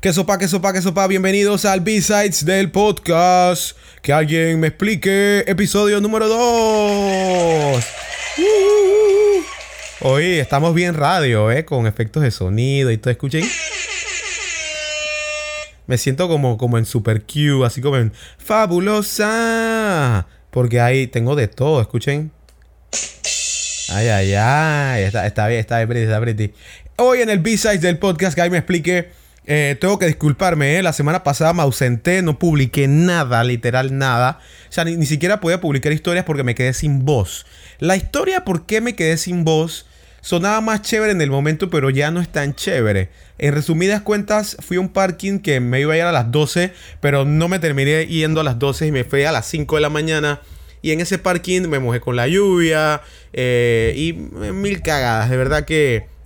Que sopa, que sopa, que sopa, bienvenidos al B-Sides del podcast. Que alguien me explique, episodio número 2. Hoy estamos bien radio, ¿eh? Con efectos de sonido y todo, escuchen. Me siento como, como en Super Q, así como en Fabulosa. Porque ahí tengo de todo, escuchen. Ay, ay, ay. Está, está bien, está bien, está pretty. Hoy en el B-Sides del podcast, que alguien me explique eh, tengo que disculparme, ¿eh? la semana pasada me ausenté, no publiqué nada, literal nada. O sea, ni, siquiera podía publicar historias porque me quedé sin voz. La historia por qué me quedé sin voz sonaba más chévere en el momento, pero ya no es tan chévere. En resumidas cuentas, fui a un parking que me iba a ir a las 12, pero no me terminé yendo a las 12 y me fui a las 5 de la mañana. Y en ese parking me mojé con la lluvia eh, y mil cagadas. De verdad que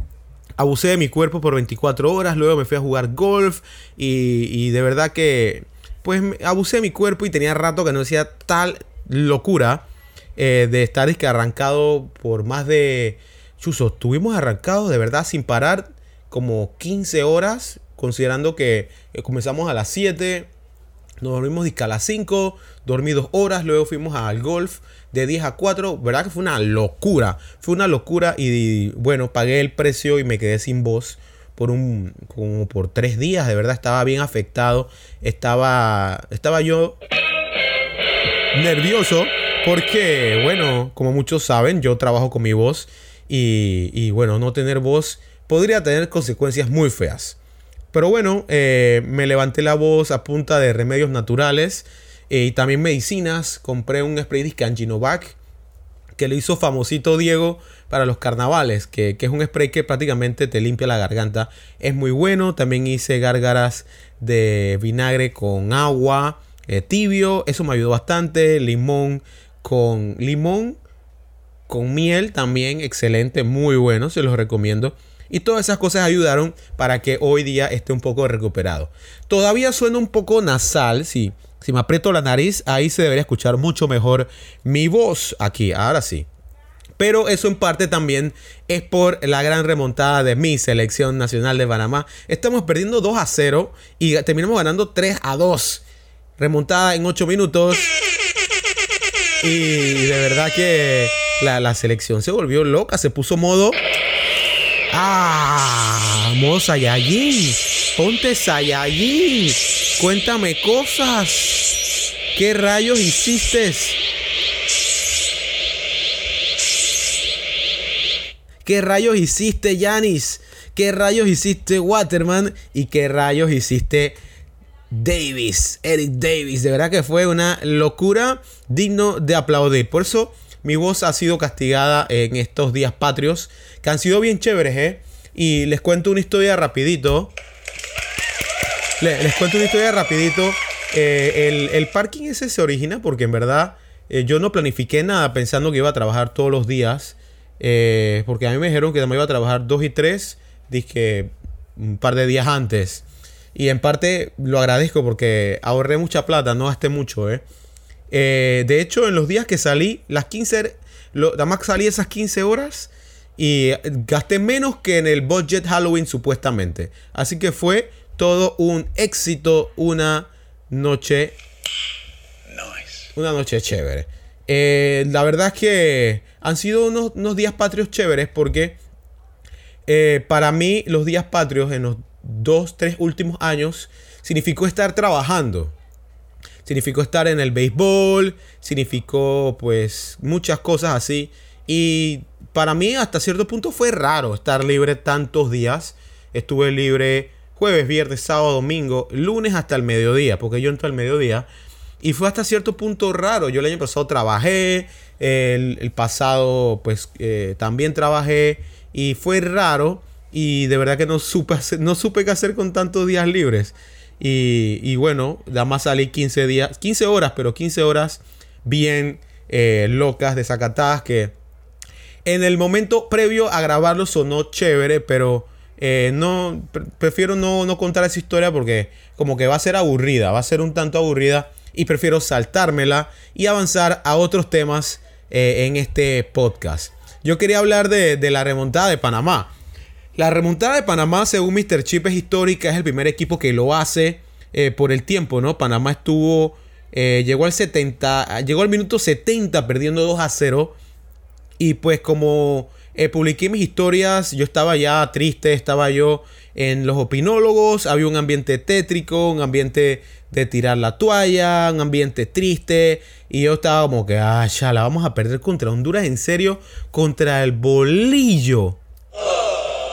abusé de mi cuerpo por 24 horas, luego me fui a jugar golf y, de verdad que pues abusé de mi cuerpo y tenía rato que no hacía tal locura eh, de estar arrancado por más de... Chuso, estuvimos arrancados de verdad sin parar como 15 horas, considerando que eh, comenzamos a las 7, nos dormimos a las 5, dormí dos horas, luego fuimos al golf de 10 a 4. ¿Verdad que fue una locura? Fue una locura y bueno, pagué el precio y me quedé sin voz por un como por tres días. De verdad estaba bien afectado. Estaba, estaba yo nervioso porque, bueno, como muchos saben, yo trabajo con mi voz y, y bueno, no tener voz podría tener consecuencias muy feas. Pero bueno, eh, me levanté la voz a punta de remedios naturales eh, y también medicinas. Compré un spray de Anginovac que le hizo famosito Diego para los carnavales, que, es un spray que prácticamente te limpia la garganta. Es muy bueno. También hice gárgaras de vinagre con agua eh, tibio. Eso me ayudó bastante. Limón con limón con miel también excelente, muy bueno, se los recomiendo. Y todas esas cosas ayudaron para que hoy día esté un poco recuperado. Todavía suena un poco nasal, sí. Si me aprieto la nariz, ahí se debería escuchar mucho mejor mi voz aquí. Ahora sí. Pero eso en parte también es por la gran remontada de mi selección nacional de Panamá. Estamos perdiendo 2 a 0 y terminamos ganando 3 a 2. Remontada en 8 minutos. Y de verdad que la, la selección se volvió loca, se puso modo Ah, modo Saiyajin. Ponte Saiyajin. Cuéntame cosas. ¿Qué rayos hiciste? ¿Qué rayos hiciste, Yanis? ¿Qué rayos hiciste, Waterman? ¿Y qué rayos hiciste, Davis? Eric Davis. De verdad que fue una locura digno de aplaudir. Por eso mi voz ha sido castigada en estos días patrios, que han sido bien chéveres, ¿eh? Y les cuento una historia rapidito. Les, cuento una historia rapidito. Eh, el, parking ese se origina porque en verdad eh, yo no planifiqué nada pensando que iba a trabajar todos los días. Eh, porque a mí me dijeron que me iba a trabajar dos y tres, dije un par de días antes. Y en parte lo agradezco porque ahorré mucha plata, no gasté mucho, ¿eh? De hecho, en los días que salí, las 15, nada salí esas 15 horas y gasté menos que en el budget Halloween supuestamente. Así que fue todo un éxito, una noche... Una noche chévere. Eh, la verdad es que han sido unos, días patrios chéveres porque eh, para mí los días patrios en los dos, tres últimos años significó estar trabajando significó estar en el béisbol, significó pues muchas cosas así. Y para mí hasta cierto punto fue raro estar libre tantos días. Estuve libre jueves, viernes, sábado, domingo, lunes hasta el mediodía, porque yo entro al mediodía. Y fue hasta cierto punto raro. Yo el año pasado trabajé, el, pasado pues eh, también trabajé y fue raro. Y de verdad que no supe, no supe qué hacer con tantos días libres. Y, bueno, nada más salí 15 días, 15 horas, pero 15 horas bien eh, locas, desacatadas, que en el momento previo a grabarlo sonó chévere, pero eh, no, prefiero no, no contar esa historia porque como que va a ser aburrida, va a ser un tanto aburrida y prefiero saltármela y avanzar a otros temas eh, en este podcast. Yo quería hablar de, de, la remontada de Panamá. La remontada de Panamá, según Mr. Chip, es histórica. Es el primer equipo que lo hace eh, por el tiempo, ¿no? Panamá estuvo. Llegó al 70. Llegó al minuto 70 perdiendo 2 a 0. Y pues como eh, publiqué mis historias, yo estaba ya triste, estaba yo en los opinólogos, había un ambiente tétrico, un ambiente de tirar la toalla, un ambiente triste, y yo estaba como que, ah, ya la vamos a perder contra Honduras, en serio, contra el bolillo.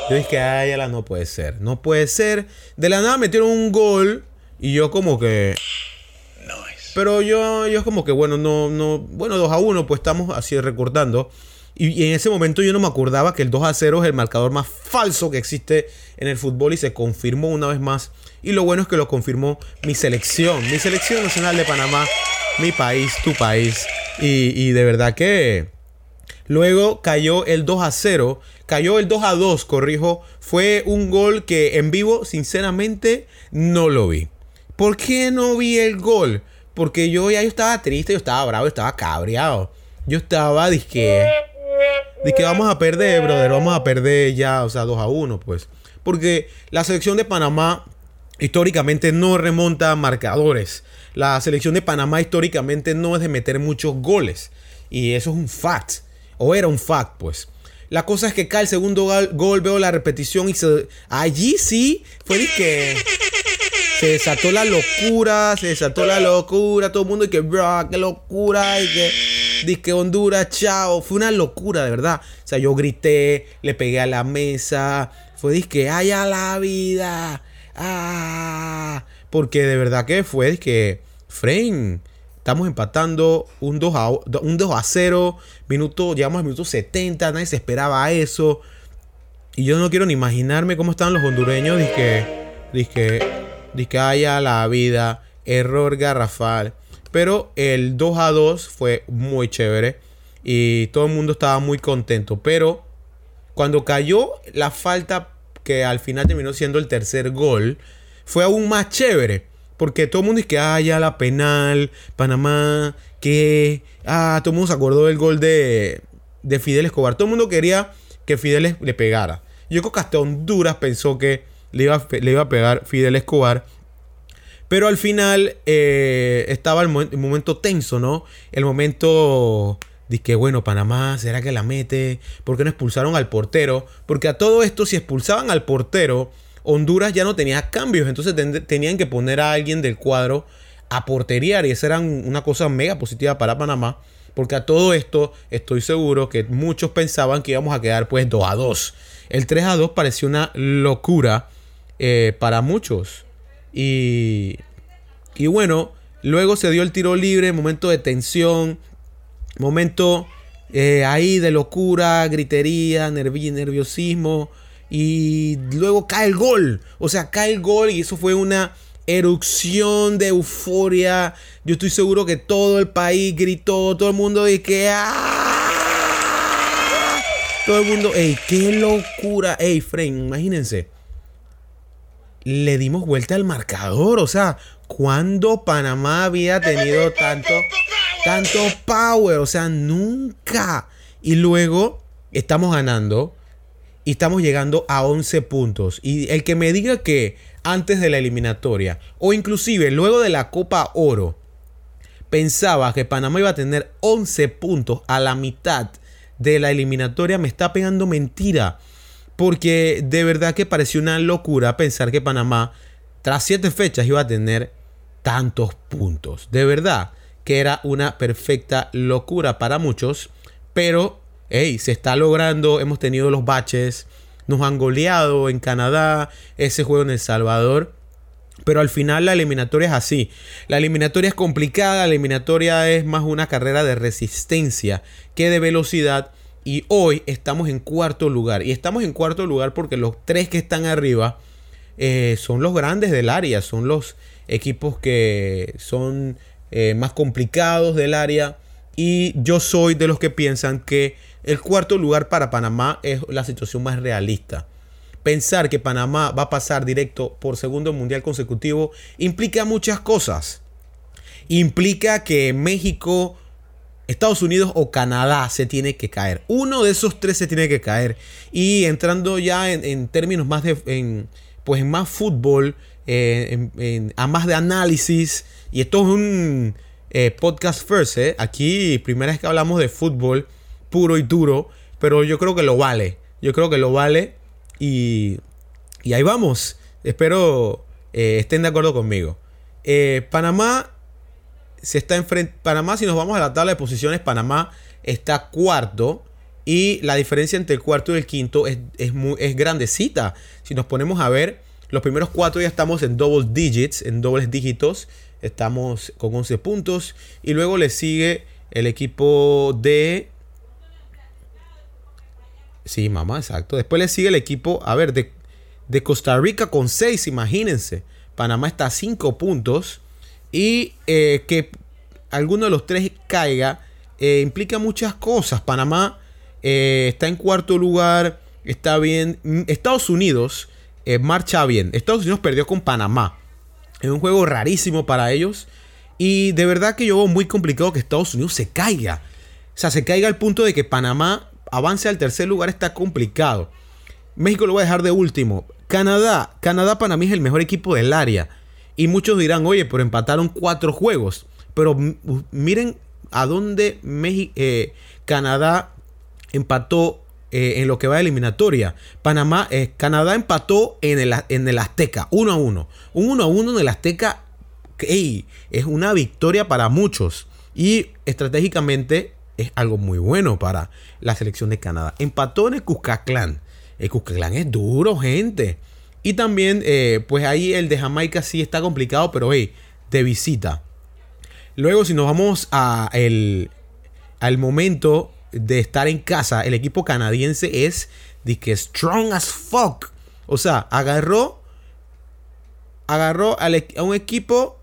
Yo dije, ya la no puede ser, no puede ser. De la nada metieron un gol, y yo como que... Pero yo, yo como que, bueno, no, no, bueno, 2 a 1, pues estamos así recortando. Y, en ese momento yo no me acordaba que el 2 a 0 es el marcador más falso que existe en el fútbol y se confirmó una vez más. Y lo bueno es que lo confirmó mi selección, mi selección nacional de Panamá, mi país, tu país. Y, de verdad que luego cayó el 2 a 0, cayó el 2 a 2, corrijo. Fue un gol que en vivo, sinceramente, no lo vi. ¿Por qué no vi el gol? Porque yo ya estaba triste, yo estaba bravo, yo estaba cabreado. Yo estaba, disque de que vamos a perder, brother, vamos a perder ya, o sea, 2 a 1, pues. Porque la selección de Panamá históricamente no remonta marcadores. La selección de Panamá históricamente no es de meter muchos goles. Y eso es un fact. O era un fact, pues. La cosa es que cae el segundo gol, veo la repetición y allí sí fue de que se desató la locura, se desató la locura, todo el mundo y que, bro, qué locura, y que Dice Honduras, chao. Fue una locura, de verdad. O sea, yo grité, le pegué a la mesa. Fue disque, ay a la vida. Ah. Porque de verdad que fue que, Fren, estamos empatando un 2 a, un 2 a 0. Minuto, llegamos al minuto 70. Nadie se esperaba eso. Y yo no quiero ni imaginarme cómo estaban los hondureños. Dice que, dice que, ay a la vida. Error garrafal. Pero el 2 a 2 fue muy chévere y todo el mundo estaba muy contento. Pero cuando cayó la falta que al final terminó siendo el tercer gol, fue aún más chévere. Porque todo el mundo dice que, ah, ya la penal, Panamá, que, ah, todo el mundo se acordó del gol de, de Fidel Escobar. Todo el mundo quería que Fidel le pegara. Yo creo que hasta Honduras pensó que le iba, le iba a pegar Fidel Escobar. Pero al final eh, estaba el, momento tenso, ¿no? El momento de que, bueno, Panamá, ¿será que la mete? ¿Por qué no expulsaron al portero? Porque a todo esto, si expulsaban al portero, Honduras ya no tenía cambios. Entonces tenían que poner a alguien del cuadro a porteriar. Y esa era una cosa mega positiva para Panamá. Porque a todo esto estoy seguro que muchos pensaban que íbamos a quedar pues 2 a 2. El 3 a 2 pareció una locura eh, para muchos. Y, y bueno, luego se dio el tiro libre, momento de tensión, momento eh, ahí de locura, gritería, nerviosismo. Y luego cae el gol. O sea, cae el gol y eso fue una erupción de euforia. Yo estoy seguro que todo el país gritó, todo el mundo de que ¡ah! Todo el mundo, ey, qué locura. Ey, Fren, imagínense le dimos vuelta al marcador. O sea, cuando Panamá había tenido tanto, tanto power? O sea, nunca. Y luego estamos ganando y estamos llegando a 11 puntos. Y el que me diga que antes de la eliminatoria o inclusive luego de la Copa Oro pensaba que Panamá iba a tener 11 puntos a la mitad de la eliminatoria me está pegando mentira. Porque de verdad que pareció una locura pensar que Panamá, tras siete fechas, iba a tener tantos puntos. De verdad que era una perfecta locura para muchos. Pero, hey, se está logrando. Hemos tenido los baches. Nos han goleado en Canadá. Ese juego en El Salvador. Pero al final la eliminatoria es así. La eliminatoria es complicada. La eliminatoria es más una carrera de resistencia que de velocidad. Y hoy estamos en cuarto lugar. Y estamos en cuarto lugar porque los tres que están arriba eh, son los grandes del área. Son los equipos que son eh, más complicados del área. Y yo soy de los que piensan que el cuarto lugar para Panamá es la situación más realista. Pensar que Panamá va a pasar directo por segundo mundial consecutivo implica muchas cosas. Implica que México Estados Unidos o Canadá se tiene que caer. Uno de esos tres se tiene que caer. Y entrando ya en, términos más de, en, pues en más fútbol, eh, a más de análisis. Y esto es un eh, podcast first. ¿eh? Aquí, primera vez que hablamos de fútbol puro y duro. Pero yo creo que lo vale. Yo creo que lo vale. Y ahí vamos. Espero estén de acuerdo conmigo. Panamá se está enfrente. Panamá, si nos vamos a la tabla de posiciones, Panamá está cuarto. Y la diferencia entre el cuarto y el quinto es, muy, es grandecita. Si nos ponemos a ver, los primeros cuatro ya estamos en double digits, en dobles dígitos. Estamos con 11 puntos. Y luego le sigue el equipo de... Sí, mamá, exacto. Después le sigue el equipo, a ver, de, de Costa Rica con 6, imagínense. Panamá está a 5 puntos. Y eh, que alguno de los tres caiga eh, implica muchas cosas. Panamá eh, está en cuarto lugar, está bien. Mm, Estados Unidos marcha bien. Estados Unidos perdió con Panamá. Es un juego rarísimo para ellos. Y de verdad que yo veo muy complicado que Estados Unidos se caiga. O sea, se caiga al punto de que Panamá avance al tercer lugar está complicado. México lo voy a dejar de último. Canadá. Canadá para mí es el mejor equipo del área. Y muchos dirán, oye, pero empataron cuatro juegos. Pero miren a dónde eh, Canadá empató eh, en lo que va de eliminatoria. Panamá, eh, Canadá empató en el, en el Azteca, 1 a 1. Un 1 a 1 en el Azteca es una victoria para muchos. Y estratégicamente es algo muy bueno para la selección de Canadá. Empató en el Cuscatlán. El Cuscatlán es duro, gente. Y también, eh, pues ahí el de Jamaica sí está complicado, pero hey, de visita. Luego, si nos vamos a el, al momento de estar en casa, el equipo canadiense es de que strong as fuck. O sea, agarró, agarró e, a un equipo,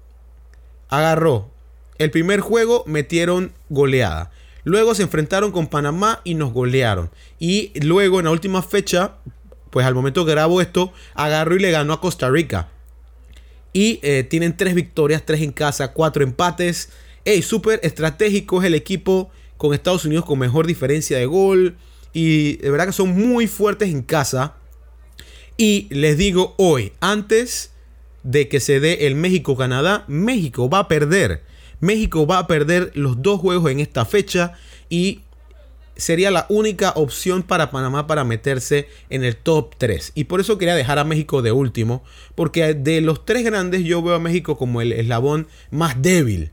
agarró. El primer juego metieron goleada. Luego se enfrentaron con Panamá y nos golearon. Y luego en la última fecha pues al momento que grabo esto, agarró y le ganó a Costa Rica. Y eh, tienen tres victorias, tres en casa, cuatro empates. Ey, súper estratégico es el equipo con Estados Unidos con mejor diferencia de gol. Y de verdad que son muy fuertes en casa. Y les digo hoy, antes de que se dé el México-Canadá, México va a perder. México va a perder los dos juegos en esta fecha. Y sería la única opción para Panamá para meterse en el top 3. Y por eso quería dejar a México de último, porque de los tres grandes yo veo a México como el eslabón más débil.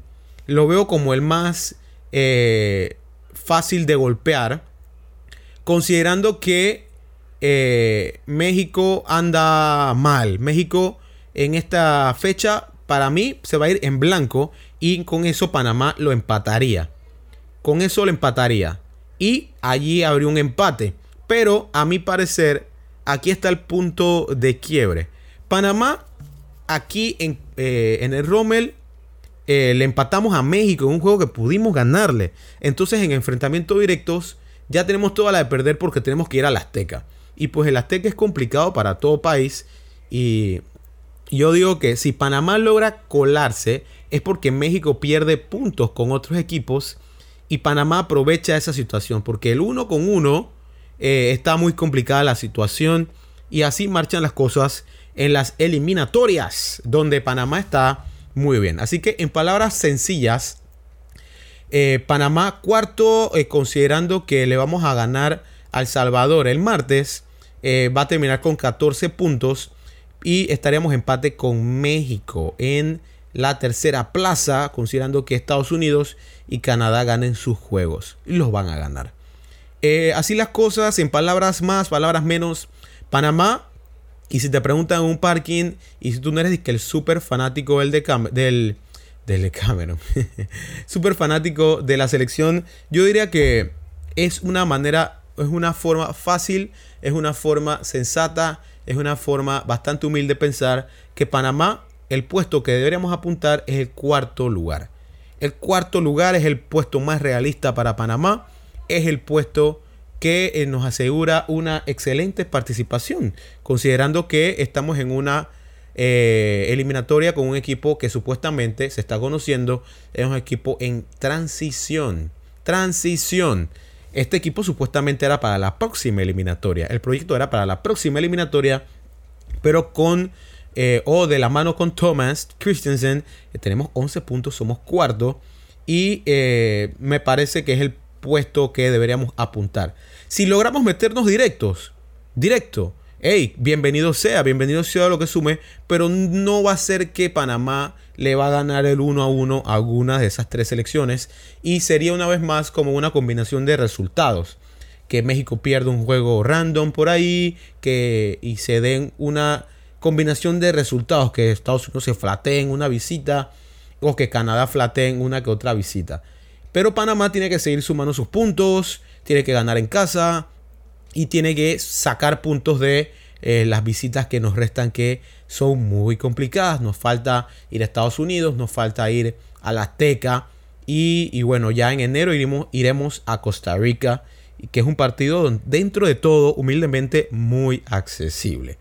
Lo veo como el más eh, fácil de golpear, considerando que eh, México anda mal. México en esta fecha, para mí, se va a ir en blanco y con eso Panamá lo empataría. Con eso lo empataría y allí habría un empate. Pero a mi parecer, aquí está el punto de quiebre. Panamá, aquí en, eh, el Rommel, eh, le empatamos a México en un juego que pudimos ganarle. Entonces, en enfrentamientos directos, ya tenemos toda la de perder porque tenemos que ir al Azteca. Y pues el Azteca es complicado para todo país. Y yo digo que si Panamá logra colarse, es porque México pierde puntos con otros equipos y Panamá aprovecha esa situación porque el uno con uno eh, está muy complicada la situación y así marchan las cosas en las eliminatorias donde Panamá está muy bien. Así que en palabras sencillas, eh, Panamá cuarto eh, considerando que le vamos a ganar al Salvador el martes, va a terminar con 14 puntos y estaríamos empate con México en la tercera plaza, considerando que Estados Unidos y Canadá ganen sus juegos. Y los van a ganar. Eh, así las cosas, en palabras más, palabras menos, Panamá. Y si te preguntan en un parking, y si tú no eres el súper fanático del, de súper fanático de la selección, yo diría que es una manera, es una forma fácil, es una forma sensata, es una forma bastante humilde de pensar que Panamá el puesto que deberíamos apuntar es el cuarto lugar. El cuarto lugar es el puesto más realista para Panamá. Es el puesto que eh, nos asegura una excelente participación, considerando que estamos en una eh, eliminatoria con un equipo que supuestamente se está conociendo, es un equipo en transición. transición. Este equipo supuestamente era para la próxima eliminatoria. El proyecto era para la próxima eliminatoria, pero con eh, o de la mano con Thomas Christensen, eh, tenemos 11 puntos, somos cuarto. Y eh, me parece que es el puesto que deberíamos apuntar. Si logramos meternos directos, directo, hey, bienvenido sea, bienvenido sea lo que sume, pero no va a ser que Panamá le va a ganar el 1 a 1 a alguna de esas tres selecciones y sería una vez más como una combinación de resultados. Que México pierda un juego random por ahí, que y se den una combinación de resultados, que Estados Unidos se flatee en una visita o que Canadá flatee en una que otra visita. Pero Panamá tiene que seguir sumando sus puntos, tiene que ganar en casa, y tiene que sacar puntos de eh, las visitas que nos restan que son muy complicadas. Nos falta ir a Estados Unidos, nos falta ir a la Azteca y, bueno, ya en enero iremos, iremos a Costa Rica, que es un partido dentro de todo humildemente muy accesible.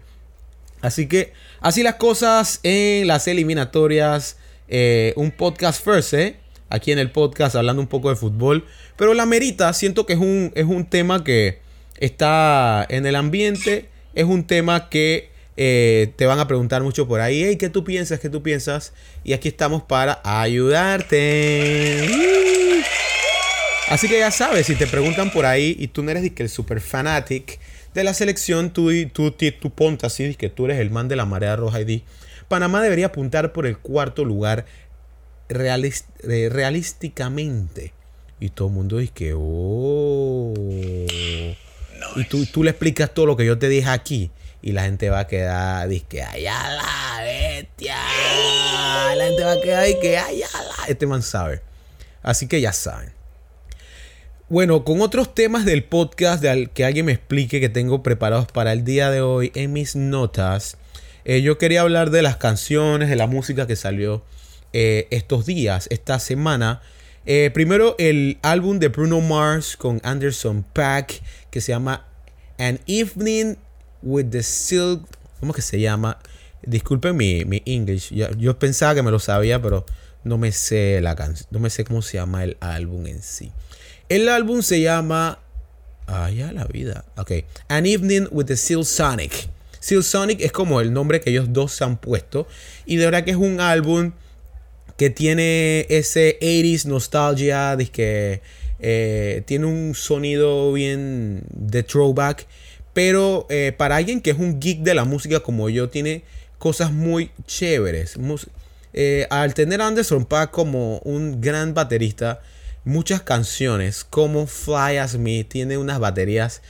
Así que así las cosas en las eliminatorias. Eh, un podcast first, ¿eh? aquí en el podcast hablando un poco de fútbol. Pero la merita, siento que es un, es un tema que está en el ambiente. Es un tema que eh, te van a preguntar mucho por ahí. Hey, ¿qué tú piensas? ¿Qué tú piensas? Y aquí estamos para ayudarte. Así que ya sabes, si te preguntan por ahí y tú no eres el super fanatic de la selección, tú, tú, tú, ponte así, que tú eres el man de la marea roja y di, Panamá debería apuntar por el cuarto lugar eh, realísticamente. Y todo el mundo dice que, oh. Y tú, tú le explicas todo lo que yo te dije aquí. Y la gente va a quedar, dice que allá la bestia. La gente va a quedar y que allá la. Este man sabe. Así que ya saben. Bueno, con otros temas del podcast de que alguien me explique que tengo preparados para el día de hoy en mis notas. Eh, yo quería hablar de las canciones, de la música que salió eh, estos días, esta semana. Eh, primero el álbum de Bruno Mars con Anderson Pack que se llama An Evening with the Silk. ¿Cómo que se llama? Disculpen mi, mi English. Yo, pensaba que me lo sabía, pero no me sé la canción. No me sé cómo se llama el álbum en sí. El álbum se llama. Ah, ya la vida. Ok. An Evening with the Seal Sonic. Seal Sonic es como el nombre que ellos dos se han puesto. Y de verdad que es un álbum que tiene ese 80s nostalgia, de que eh, tiene un sonido bien de throwback, pero eh, para alguien que es un geek de la música como yo, tiene cosas muy chéveres. Eh, al tener a Anderson Paak como un gran baterista, muchas canciones como Fly As Me tiene unas baterías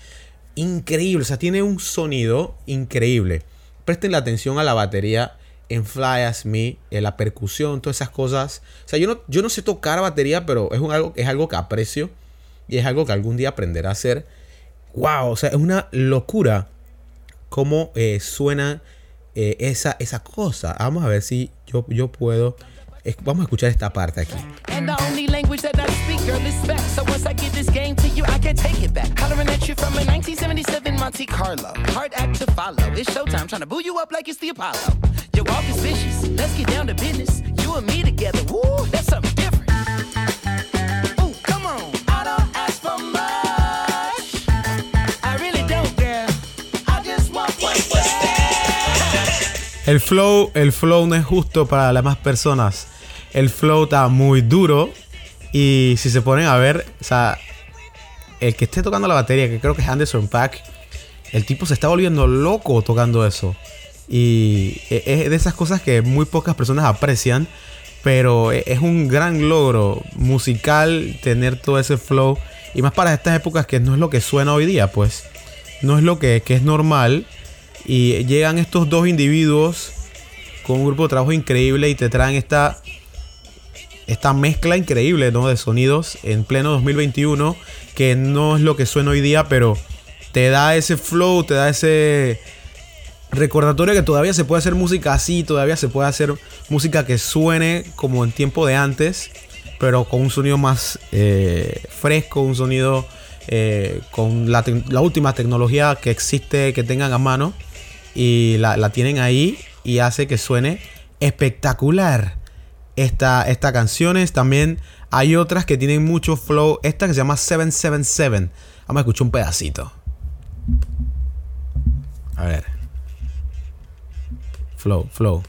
increíbles, o sea, tiene un sonido increíble. Presten la atención a la batería en Fly As Me, en la percusión, todas esas cosas. O sea, yo no, yo no sé tocar batería, pero es, algo, es algo que aprecio y es algo que algún día aprenderé a hacer. ¡Wow! O sea, es una locura cómo eh, suena eh, esa, esa cosa. Vamos a ver si yo, yo puedo. Vamos a escuchar esta parte aquí. And the only language that I speak, girl, is spec. So once I give this game to you, I can't take it back. Hollering at you from a 1977 Monte Carlo. Hard act to follow. It's showtime, trying to boo you up like it's the Apollo. Your walk is vicious. Let's get down to business. You and me together, woo, that's something different. Ooh, come on. I don't ask for much. I really don't, girl. I just want what's El flow, el flow no es justo para las más personas el flow está muy duro. Y si se ponen a ver, o sea, el que esté tocando la batería, que creo que es Anderson Pack, el tipo se está volviendo loco tocando eso. Y e, es de esas cosas que muy pocas personas aprecian. Pero e, es un gran logro musical tener todo ese flow. Y más para estas épocas que no es lo que suena hoy día, pues. No es lo que, que es normal. Y llegan estos dos individuos con un grupo de trabajo increíble y te traen esta esta mezcla increíble ¿no? de sonidos en pleno 2021, que no es lo que suena hoy día, pero te da ese flow, te da ese recordatorio que todavía se puede hacer música así, todavía se puede hacer música que suene como en tiempo de antes, pero con un sonido más eh, fresco, un sonido eh, con la, última tecnología que existe, que tengan a mano, y la tienen ahí y hace que suene espectacular esta, esta canciones. También hay otras que tienen mucho flow. Esta que se llama 777. Vamos a escuchar un pedacito. A ver. Flow, flow.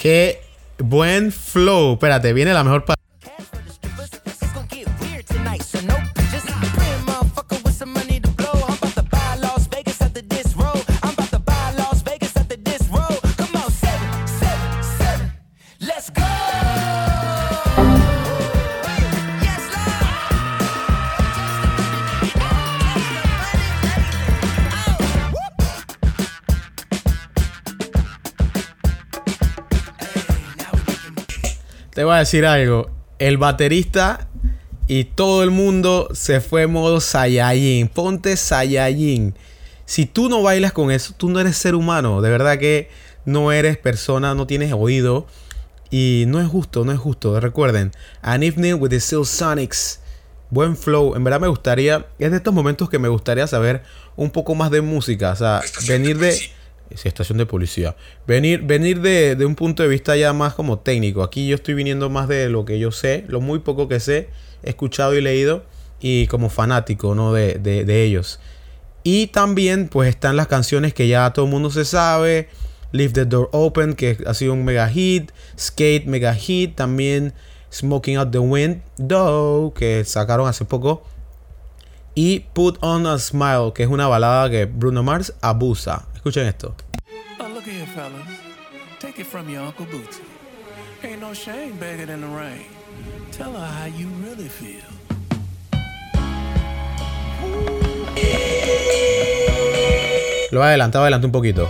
Qué buen flow. Espérate, viene la mejor parte. Decir algo. El baterista y todo el mundo se fue modo Saiyajin. Ponte Saiyajin. Si tú no bailas con eso, tú no eres ser humano. De verdad que no eres persona, no tienes oído. Y no es justo, no es justo. Recuerden, An Evening with the Steel Sonics. Buen flow. En verdad me gustaría, es de estos momentos que me gustaría saber un poco más de música. O sea, venir de estación de policía. Venir, venir de, un punto de vista ya más como técnico. Aquí yo estoy viniendo más de lo que yo sé, lo muy poco que sé, escuchado y leído, y como fanático ¿no? de, de ellos. Y también pues están las canciones que ya todo el mundo se sabe. Leave the Door Open, que ha sido un mega hit. Skate, mega hit. También Smoking Out the Wind, Do, que sacaron hace poco. Y Put on a Smile, que es una balada que Bruno Mars abusa. Escuchen esto. Oh, look here, fellas. Take it from your Uncle Bootsy. Ain't no shame begging in the rain. Tell her how you really feel. Lo adelantado, adelante un poquito.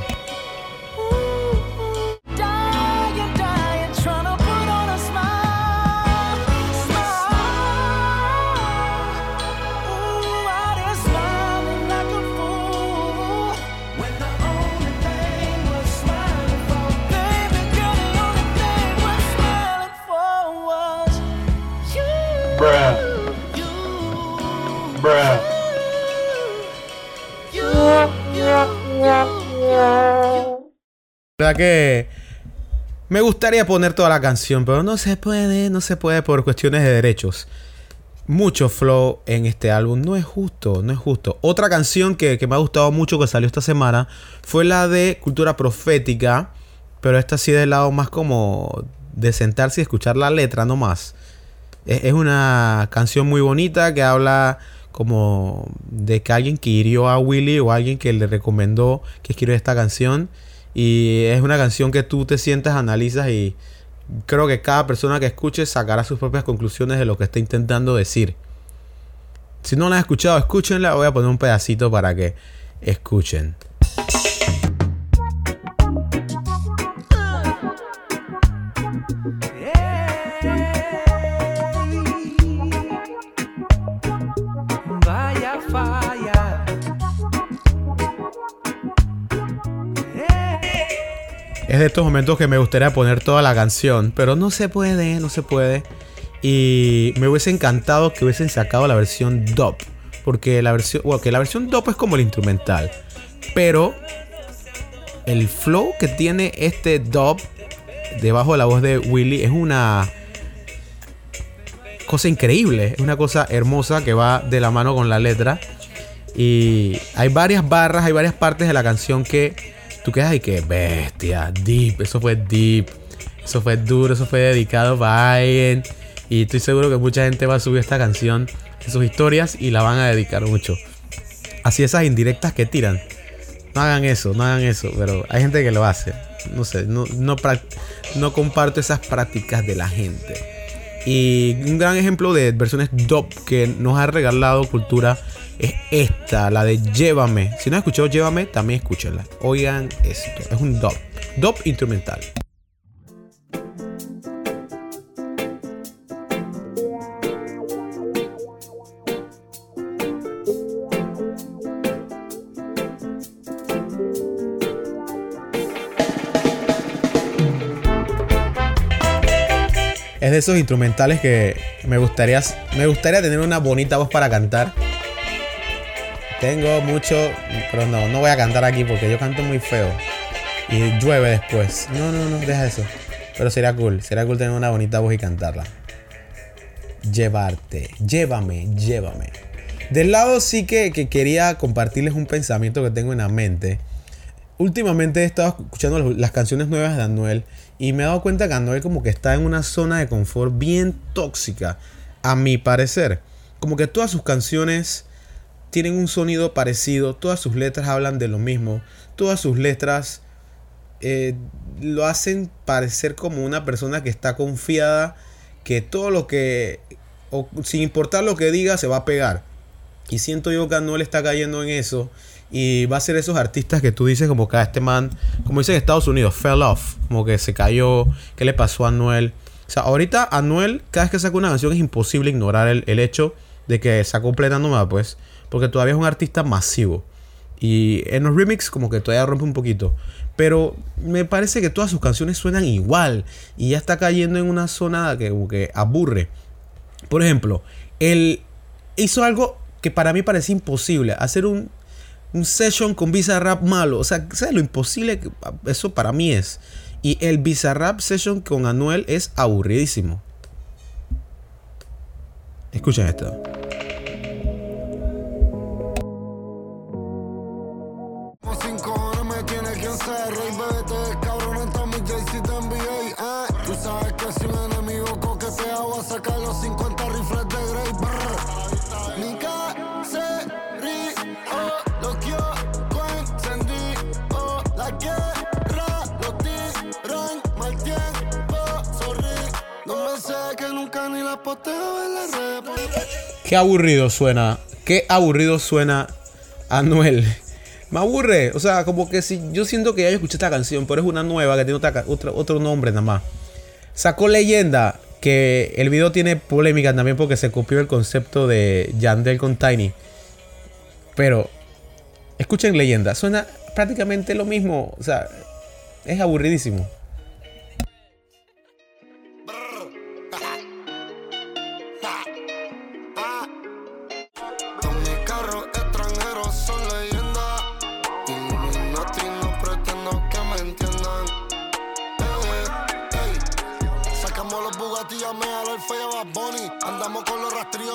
Verdad que me gustaría poner toda la canción, pero no se puede, no se puede por cuestiones de derechos. Mucho flow en este álbum, no es justo, no es justo. Otra canción que, me ha gustado mucho que salió esta semana fue la de Cultura Profética, pero esta sí del lado más como de sentarse y escuchar la letra nomás. Es, es una canción muy bonita que habla como de que alguien que hirió a Willy o alguien que le recomendó que escribiera esta canción y es una canción que tú te sientas, analizas y creo que cada persona que escuche sacará sus propias conclusiones de lo que está intentando decir. Si no la han escuchado, escúchenla. Voy a poner un pedacito para que escuchen. Es de estos momentos que me gustaría poner toda la canción, pero no se puede, no se puede. Y me hubiese encantado que hubiesen sacado la versión dub, porque la versión, bueno, que la versión dub es como el instrumental, pero el flow que tiene este dub debajo de la voz de Willy es una cosa increíble, es una cosa hermosa que va de la mano con la letra. Y hay varias barras, hay varias partes de la canción que tú quedas y que bestia, deep, eso fue deep, eso fue duro, eso fue dedicado para alguien. Y estoy seguro que mucha gente va a subir esta canción sus historias y la van a dedicar mucho. Así esas indirectas que tiran. No hagan eso, no hagan eso, pero hay gente que lo hace. No sé, no, no, no comparto esas prácticas de la gente. Y un gran ejemplo de versiones DOP que nos ha regalado cultura es esta, la de Llévame. Si no has escuchado Llévame, también escúchala. Oigan esto, es un dub, dub instrumental. es de esos instrumentales que me gustaría, me gustaría tener una bonita voz para cantar tengo mucho, pero no, no voy a cantar aquí porque yo canto muy feo. Y llueve después. No, no, no, deja eso. Pero sería cool, sería cool tener una bonita voz y cantarla. Llevarte, llévame, llévame. Del lado sí que, que quería compartirles un pensamiento que tengo en la mente. Últimamente he estado escuchando las canciones nuevas de Anuel y me he dado cuenta que Anuel como que está en una zona de confort bien tóxica, a mi parecer. Como que todas sus canciones tienen un sonido parecido, todas sus letras hablan de lo mismo, todas sus letras eh, lo hacen parecer como una persona que está confiada, que todo lo que, sin importar lo que diga, se va a pegar. Y siento yo que Anuel está cayendo en eso y va a ser esos artistas que tú dices como que este man, como dicen en Estados Unidos, fell off, como que se cayó, ¿qué le pasó a Anuel? O sea, ahorita Anuel, cada vez que saca una canción es imposible ignorar el, hecho de que sacó plena nueva, pues, porque todavía es un artista masivo. Y en los remix como que todavía rompe un poquito. Pero me parece que todas sus canciones suenan igual. Y ya está cayendo en una zona que, que aburre. Por ejemplo, él hizo algo que para mí parece imposible. Hacer un un session con Bizarrap malo. O sea, ¿sabes lo imposible que eso para mí es? Y el Bizarrap session con Anuel es aburridísimo. Escuchen esto. Qué aburrido suena. Qué aburrido suena Anuel. Me aburre. O sea, como que si yo siento que ya escuché esta canción, pero es una nueva que tiene otro, otro nombre nada más. Sacó leyenda. Que el video tiene polémica también porque se copió el concepto de Yandel con Tiny. Pero, escuchen leyenda. Suena prácticamente lo mismo. O sea, es aburridísimo.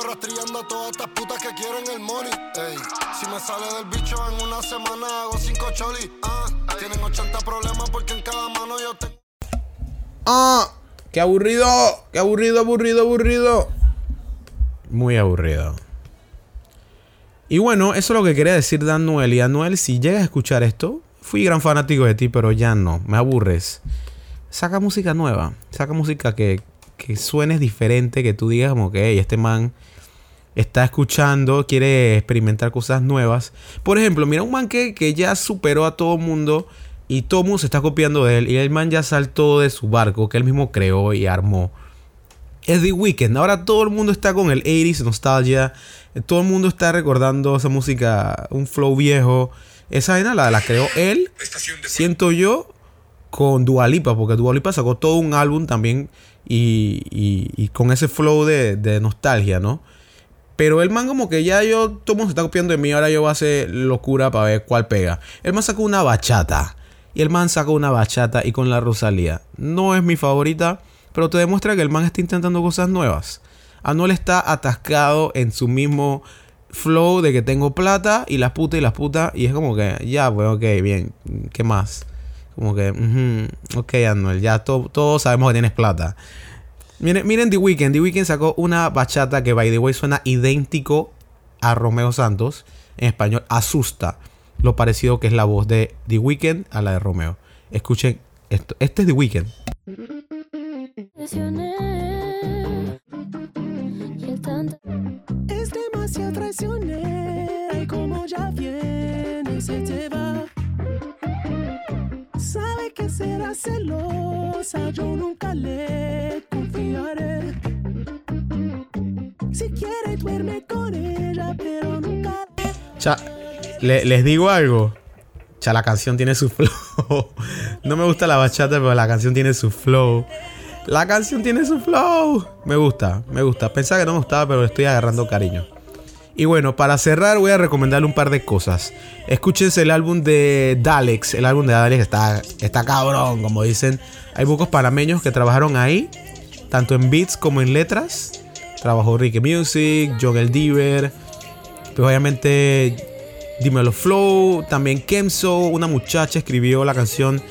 Rastrillando a todas estas putas que quieren el money. Ey, si me sale del bicho en una semana hago cinco cholis. Ah, tienen 80 problemas porque en cada mano yo tengo. Ah, qué aburrido, qué aburrido, aburrido, aburrido. Muy aburrido. Y bueno, eso es lo que quería decir de Anuel. Y Anuel, si llegas a escuchar esto, fui gran fanático de ti, pero ya no, me aburres. Saca música nueva, saca música que, que diferente, que tú digas como que este man está escuchando, quiere experimentar cosas nuevas. Por ejemplo, mira un man que, que ya superó a todo mundo y todo mundo se está copiando de él y el man ya saltó de su barco que él mismo creó y armó. Es The Weeknd. Ahora todo el mundo está con el 80s nostalgia. Todo el mundo está recordando esa música, un flow viejo. Esa vaina la, la creó él, siento yo, con Dualipa, porque Dualipa sacó todo un álbum también y, con ese flow de, nostalgia, ¿no? Pero el man como que ya yo, todo el mundo se está copiando de mí, ahora yo voy a hacer locura para ver cuál pega. El man sacó una bachata. Y el man sacó una bachata y con la Rosalía. No es mi favorita, pero te demuestra que el man está intentando cosas nuevas. Anuel está atascado en su mismo flow de que tengo plata y las putas y las putas. Y es como que, ya, pues, ok, bien, ¿qué más? Como que, ok, Anuel, ya todos sabemos que tienes plata. Miren, miren The Weeknd. The Weeknd sacó una bachata que, by the way, suena idéntico a Romeo Santos. En español, asusta lo parecido que es la voz de The Weeknd a la de Romeo. Escuchen esto. Este es The Weeknd. Es demasiado traicionera y como ya viene se te va sabe será celosa, yo nunca le Si quiere duerme con ella, pero nunca... Cha, les digo algo. Cha, la canción tiene su flow. no me gusta la bachata, pero la canción tiene su flow. La canción tiene su flow. Me gusta, me gusta. Pensaba que no me gustaba, pero le estoy agarrando cariño. Y bueno, para cerrar voy a recomendarle un par de cosas. Escúchense el álbum de Dalex. El álbum de Dalex está, está cabrón, como dicen. Hay pocos panameños que trabajaron ahí, tanto en beats como en letras. Trabajó Ricky Music, John El Diver. Pues obviamente Dímelo Flow. También Kemso, una muchacha, escribió la canción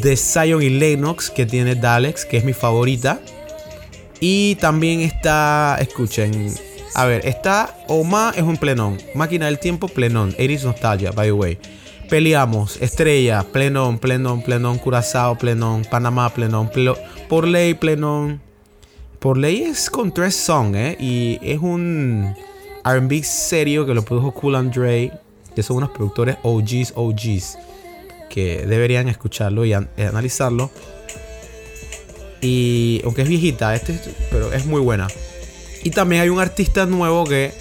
de Zion y Lennox que tiene Dalex, que es mi favorita. Y también está, escuchen, a ver, está Oma es un plenón. Máquina del tiempo, plenón. Eris Nostalgia, by the way. Peleamos, Estrella, plenón, plenón, plenón, Curazao, plenón, Panamá, plenón, por ley, plenón. Por ley es con tres songs, ¿eh? Y es un RB serio que lo produjo Cool Andre, que son unos productores OGs, OGs, que deberían escucharlo y analizarlo. Y aunque es viejita, este, pero es muy buena. Y también hay un artista nuevo que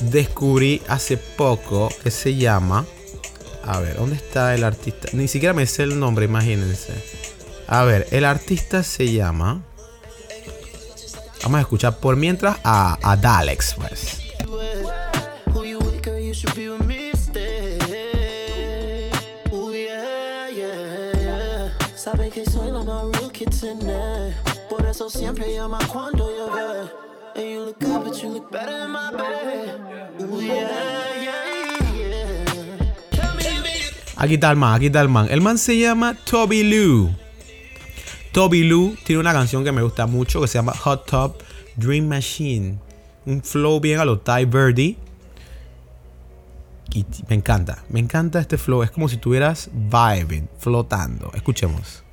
descubrí hace poco que se llama. A ver, ¿dónde está el artista? Ni siquiera me sé el nombre, imagínense. A ver, el artista se llama. Vamos a escuchar por mientras a, a Dalex, pues. que soy la más real que Por eso siempre llama cuando yo And you look good, but you look better in my bed. Ooh, yeah, yeah, yeah. Aquí está el man, aquí está el man. El man se llama Toby Lou. Toby Lou tiene una canción que me gusta mucho que se llama Hot Top Dream Machine. Un flow bien a lo Ty Birdie. Me encanta, me encanta este flow. Es como si estuvieras vibing, flotando. Escuchemos.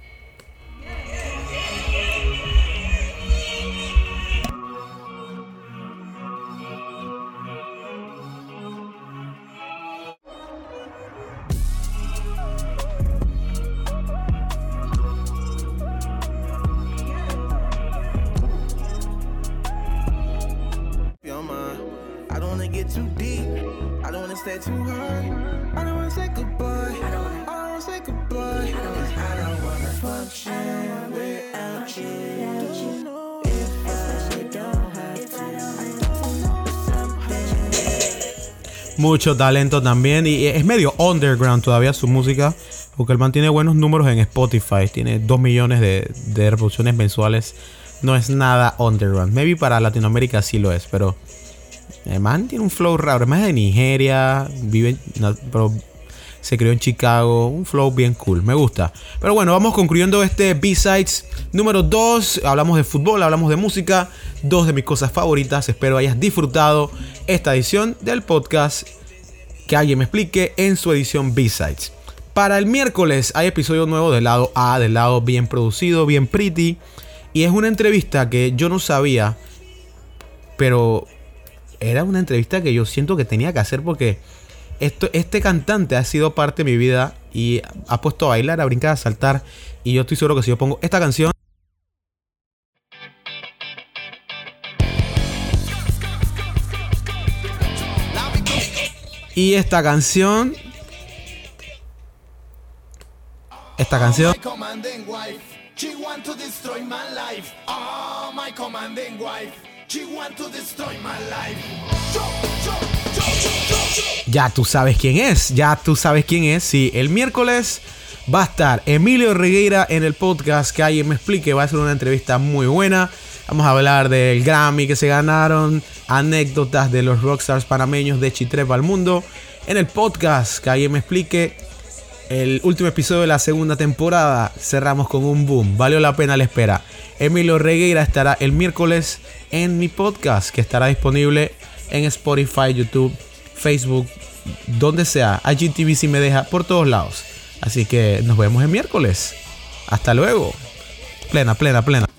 Mucho talento también. Y es medio underground todavía su música. Porque el man tiene buenos números en Spotify. Tiene 2 millones de, reproducciones mensuales. No es nada underground. Maybe para Latinoamérica sí lo es. Pero el man tiene un flow raro. Es más de Nigeria. Vive, pero se creó en Chicago. Un flow bien cool. Me gusta. Pero bueno, vamos concluyendo este B-Sides número 2. Hablamos de fútbol, hablamos de música. Dos de mis cosas favoritas. Espero hayas disfrutado esta edición del podcast. Que alguien me explique en su edición B-Sides. Para el miércoles hay episodio nuevo del lado A, del lado bien producido, bien pretty. Y es una entrevista que yo no sabía. Pero era una entrevista que yo siento que tenía que hacer porque este cantante ha sido parte de mi vida y ha puesto a bailar, a brincar, a saltar. Y yo estoy seguro que si yo pongo esta canción... Y esta canción... Esta canción... Ya tú sabes quién es, ya tú sabes quién es. Sí, el miércoles va a estar Emilio Regueira en el podcast. Que alguien me explique, va a ser una entrevista muy buena. Vamos a hablar del Grammy que se ganaron, anécdotas de los rockstars panameños de Chitrepa al mundo. En el podcast, que alguien me explique, el último episodio de la segunda temporada, cerramos con un boom. Valió la pena la espera. Emilio Regueira estará el miércoles en mi podcast, que estará disponible en Spotify, YouTube, Facebook, donde sea. IGTV si me deja, por todos lados. Así que nos vemos el miércoles. Hasta luego. Plena, plena, plena.